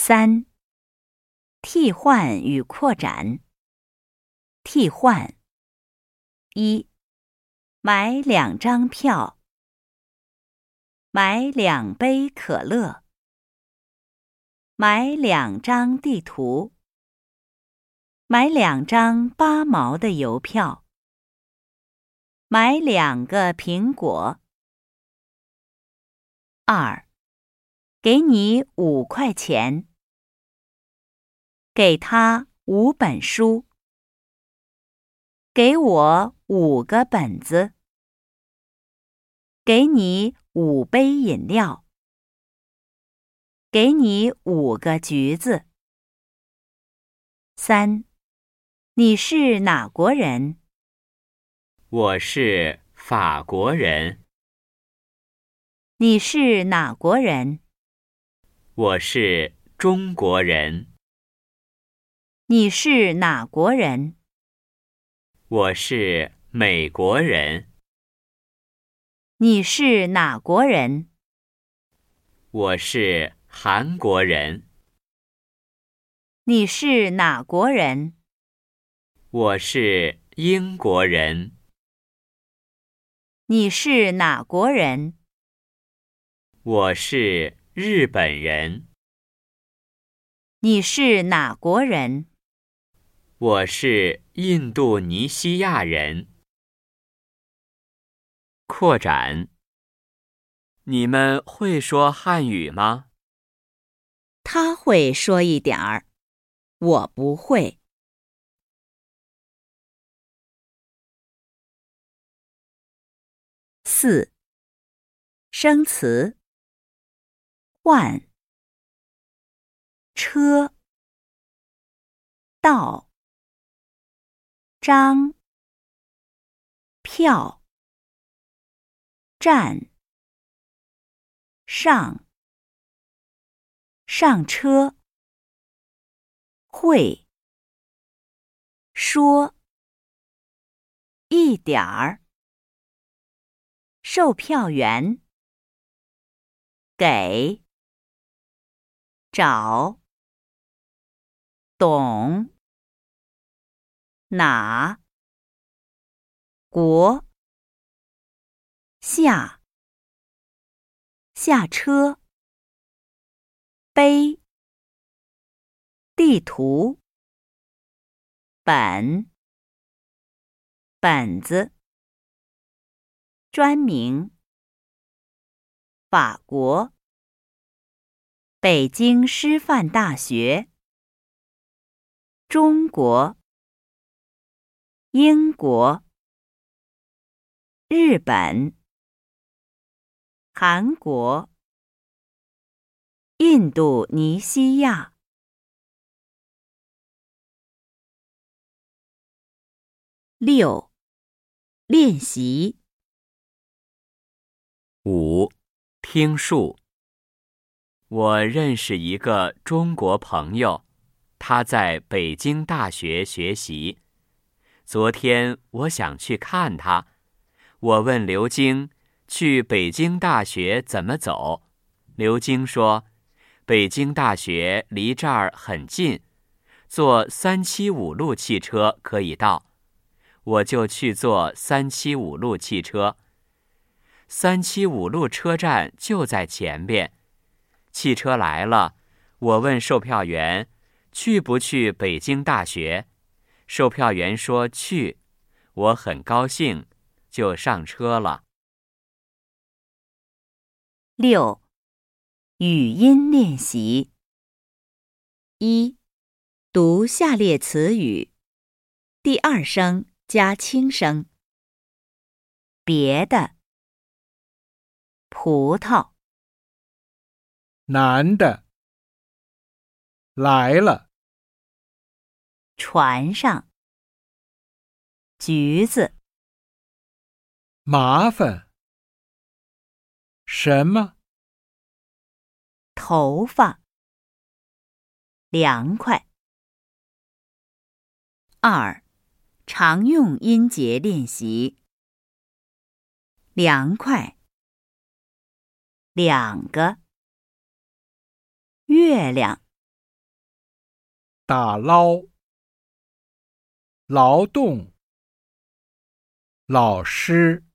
三、替换与扩展。替换：一、买两张票，买两杯可乐，买两张地图，买两张八毛的邮票，买两个苹果。二、给你五块钱。给他五本书，给我五个本子，给你五杯饮料，给你五个橘子。三，你是哪国人？我是法国人。你是哪国人？我是中国人。你是哪国人？我是美国人。你是哪国人？我是韩国人。你是哪国人？我是英国人。你是哪国人？我是日本人。你是哪国人？我是印度尼西亚人。扩展。你们会说汉语吗？他会说一点儿，我不会。四。生词。换。车。到。张。票。站。上。上车。会。说。一点儿。售票员。给。找。懂。哪？国。下。下车。背地图。本。本子。专名。法国。北京师范大学。中国。英国、日本、韩国、印度尼西亚。六、练习。五、听数。我认识一个中国朋友，他在北京大学学习。昨天我想去看他，我问刘晶去北京大学怎么走。刘晶说，北京大学离这儿很近，坐三七五路汽车可以到。我就去坐三七五路汽车。三七五路车站就在前边。汽车来了，我问售票员，去不去北京大学？售票员说：“去。”我很高兴，就上车了。六，语音练习。一，读下列词语，第二声加轻声。别的，葡萄，男的，来了。船上，橘子，麻烦，什么？头发，凉快。二，常用音节练习。凉快，两个，月亮。打捞、劳动、老师。